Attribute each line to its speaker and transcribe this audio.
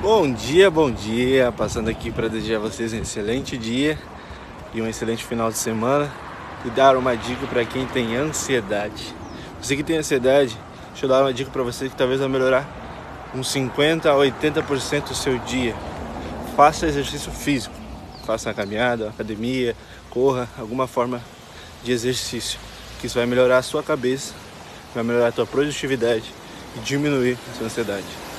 Speaker 1: Bom dia, bom dia. Passando aqui para desejar a vocês um excelente dia e um excelente final de semana e dar uma dica para quem tem ansiedade. Você que tem ansiedade, deixa eu dar uma dica para você que talvez vai melhorar uns 50 a 80% do seu dia. Faça exercício físico. Faça uma caminhada, uma academia, corra, alguma forma de exercício. Que isso vai melhorar a sua cabeça, vai melhorar a tua produtividade e diminuir a sua ansiedade.